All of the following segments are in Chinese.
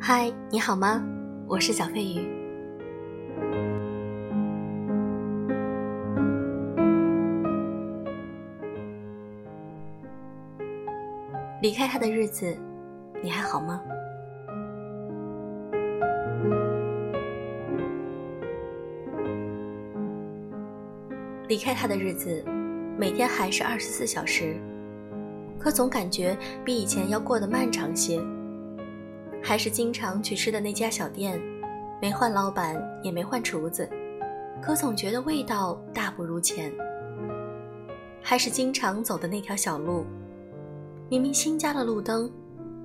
嗨，你好吗？我是小飞鱼。离开他的日子，你还好吗？离开他的日子，每天还是二十四小时，可总感觉比以前要过得漫长些。还是经常去吃的那家小店，没换老板，也没换厨子，可总觉得味道大不如前。还是经常走的那条小路，明明新加了路灯，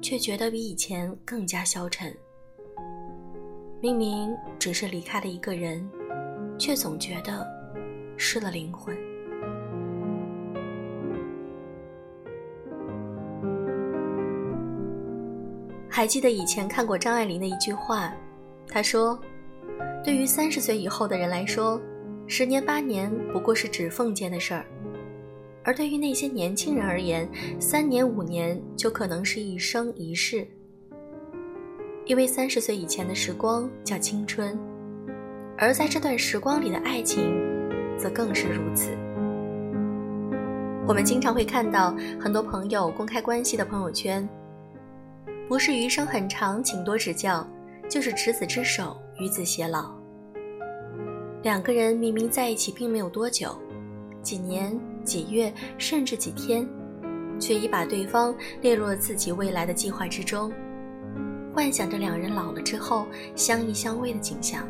却觉得比以前更加消沉。明明只是离开了一个人，却总觉得失了灵魂。还记得以前看过张爱玲的一句话，她说：“对于三十岁以后的人来说，十年八年不过是指缝间的事儿；而对于那些年轻人而言，三年五年就可能是一生一世。因为三十岁以前的时光叫青春，而在这段时光里的爱情，则更是如此。我们经常会看到很多朋友公开关系的朋友圈。”不是余生很长，请多指教，就是执子之手，与子偕老。两个人明明在一起并没有多久，几年、几月，甚至几天，却已把对方列入了自己未来的计划之中，幻想着两人老了之后相依相偎的景象。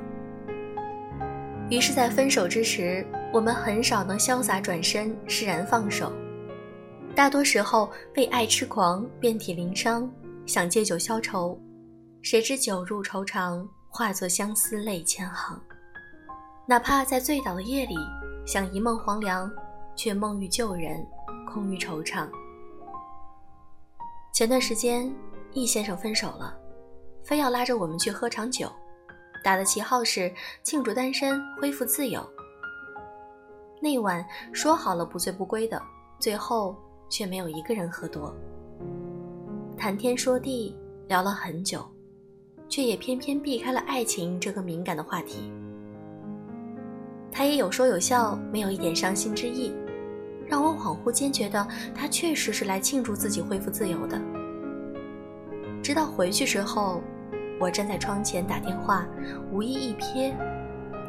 于是，在分手之时，我们很少能潇洒转身，释然放手，大多时候被爱痴狂，遍体鳞伤。想借酒消愁，谁知酒入愁肠，化作相思泪千行。哪怕在醉倒的夜里，想一梦黄粱，却梦遇旧人，空余惆怅。前段时间，易先生分手了，非要拉着我们去喝场酒，打的旗号是庆祝单身，恢复自由。那晚说好了不醉不归的，最后却没有一个人喝多。谈天说地聊了很久，却也偏偏避开了爱情这个敏感的话题。他也有说有笑，没有一点伤心之意，让我恍惚间觉得他确实是来庆祝自己恢复自由的。直到回去之后，我站在窗前打电话，无意一瞥，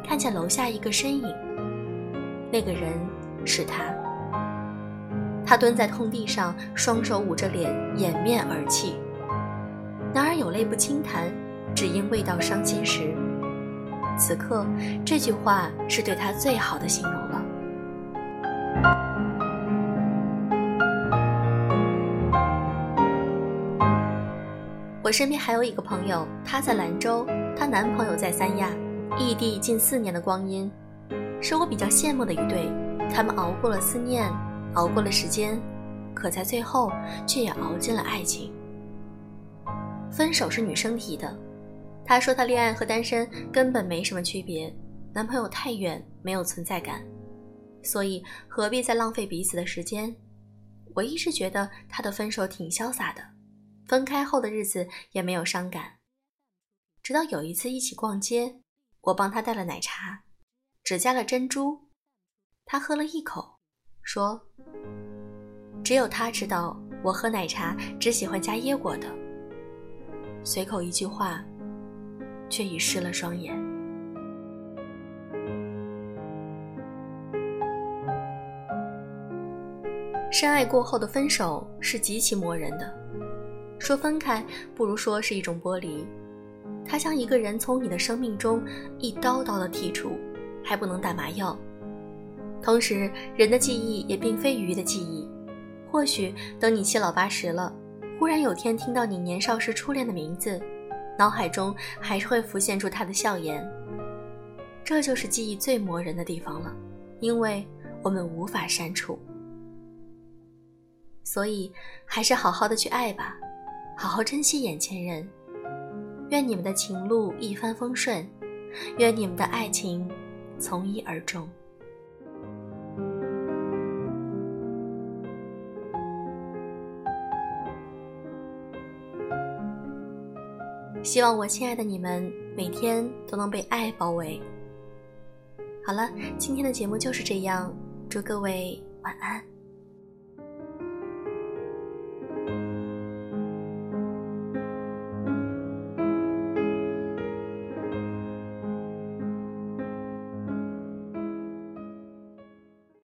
看见楼下一个身影，那个人是他。他蹲在空地上，双手捂着脸，掩面而泣。男儿有泪不轻弹，只因未到伤心时。此刻，这句话是对他最好的形容了。我身边还有一个朋友，她在兰州，她男朋友在三亚，异地近四年的光阴，是我比较羡慕的一对。他们熬过了思念。熬过了时间，可在最后却也熬进了爱情。分手是女生提的，她说她恋爱和单身根本没什么区别，男朋友太远，没有存在感，所以何必再浪费彼此的时间？我一直觉得她的分手挺潇洒的，分开后的日子也没有伤感。直到有一次一起逛街，我帮她带了奶茶，只加了珍珠，她喝了一口。说：“只有他知道我喝奶茶只喜欢加椰果的。”随口一句话，却已湿了双眼。深爱过后的分手是极其磨人的，说分开不如说是一种剥离。他将一个人从你的生命中一刀刀的剔除，还不能打麻药。同时，人的记忆也并非鱼的记忆。或许等你七老八十了，忽然有天听到你年少时初恋的名字，脑海中还是会浮现出他的笑颜。这就是记忆最磨人的地方了，因为我们无法删除。所以，还是好好的去爱吧，好好珍惜眼前人。愿你们的情路一帆风顺，愿你们的爱情从一而终。希望我亲爱的你们每天都能被爱包围。好了，今天的节目就是这样，祝各位晚安。